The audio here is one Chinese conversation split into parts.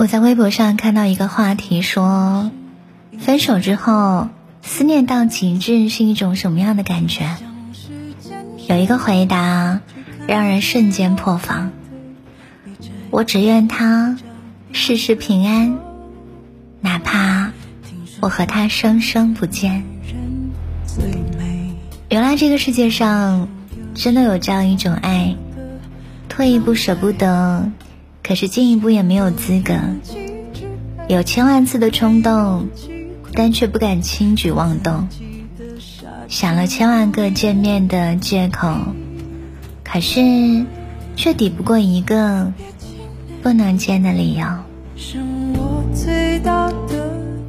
我在微博上看到一个话题说，分手之后思念到极致是一种什么样的感觉？有一个回答让人瞬间破防。我只愿他事事平安，哪怕我和他生生不见。原来这个世界上真的有这样一种爱，退一步舍不得。可是进一步也没有资格，有千万次的冲动，但却不敢轻举妄动，想了千万个见面的借口，可是却抵不过一个不能见的理由。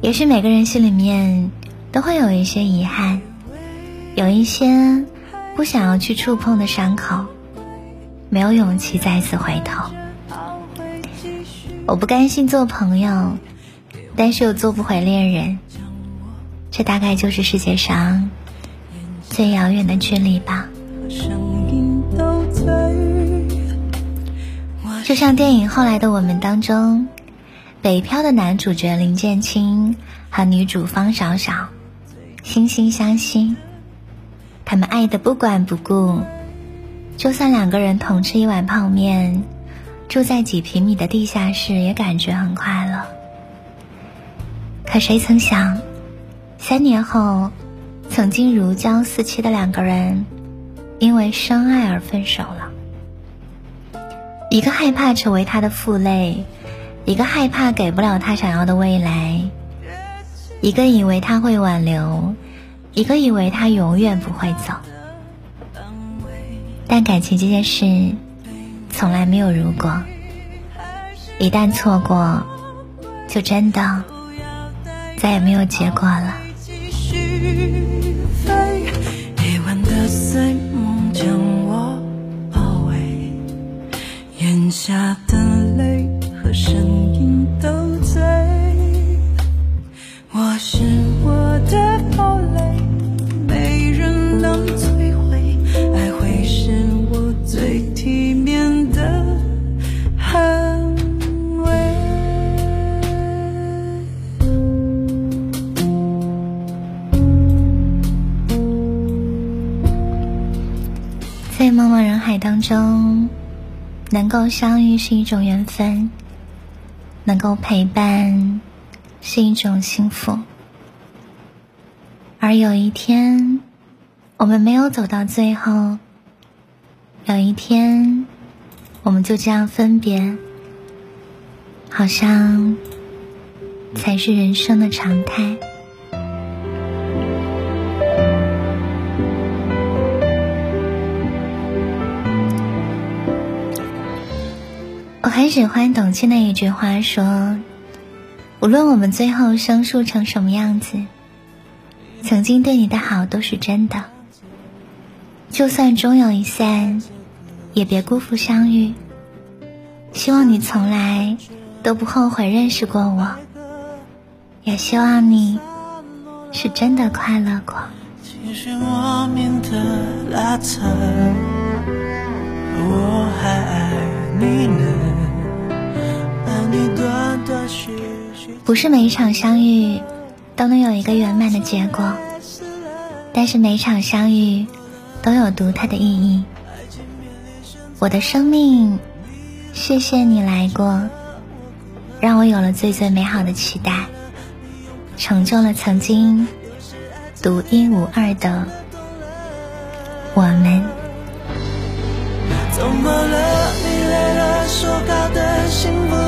也许每个人心里面都会有一些遗憾，有一些不想要去触碰的伤口，没有勇气再次回头。我不甘心做朋友，但是又做不回恋人，这大概就是世界上最遥远的距离吧。就像电影《后来的我们》当中，北漂的男主角林建清和女主方小小惺惺相惜，他们爱的不管不顾，就算两个人同吃一碗泡面。住在几平米的地下室也感觉很快乐，可谁曾想，三年后，曾经如胶似漆的两个人，因为深爱而分手了。一个害怕成为他的负累，一个害怕给不了他想要的未来，一个以为他会挽留，一个以为他永远不会走。但感情这件事。从来没有如果，一旦错过，就真的再也没有结果了。和声音都醉。我是海当中，能够相遇是一种缘分，能够陪伴是一种幸福。而有一天，我们没有走到最后，有一天，我们就这样分别，好像才是人生的常态。很喜欢董卿的一句话说：“无论我们最后生疏成什么样子，曾经对你的好都是真的。就算终有一散，也别辜负相遇。希望你从来都不后悔认识过我，也希望你是真的快乐过。”我还爱不是每一场相遇都能有一个圆满的结果，但是每一场相遇都有独特的意义。我的生命，谢谢你来过，让我有了最最美好的期待，成就了曾经独一无二的我们。怎么了？你累了，说好的幸福？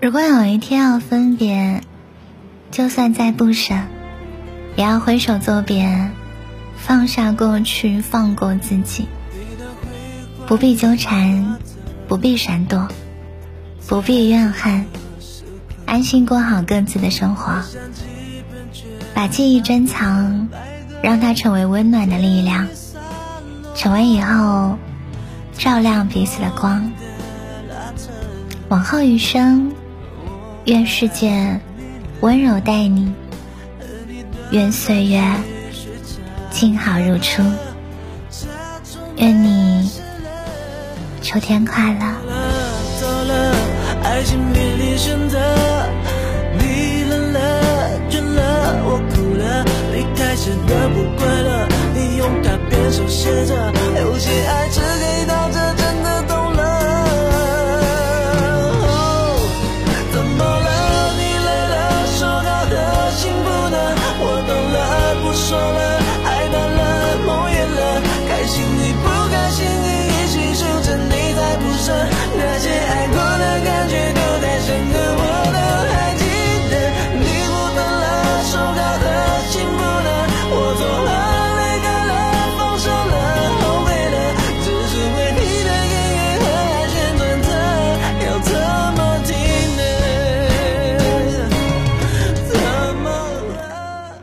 如果有一天要分别，就算再不舍，也要挥手作别，放下过去，放过自己，不必纠缠，不必闪躲，不必怨恨，安心过好各自的生活，把记忆珍藏，让它成为温暖的力量，成为以后照亮彼此的光。往后余生，愿世界温柔待你，愿岁月静好如初，愿你秋天快乐。爱情面临选择，你冷了，倦了，我哭了，离开时的不快乐，你用卡片手写着，有些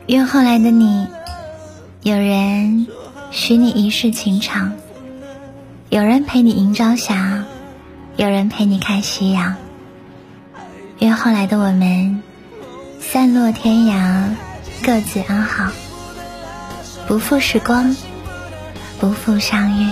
愿后来的你，有人许你一世情长，有人陪你迎朝霞，有人陪你看夕阳。愿后来的我们，散落天涯，各自安好，不负时光，不负相遇。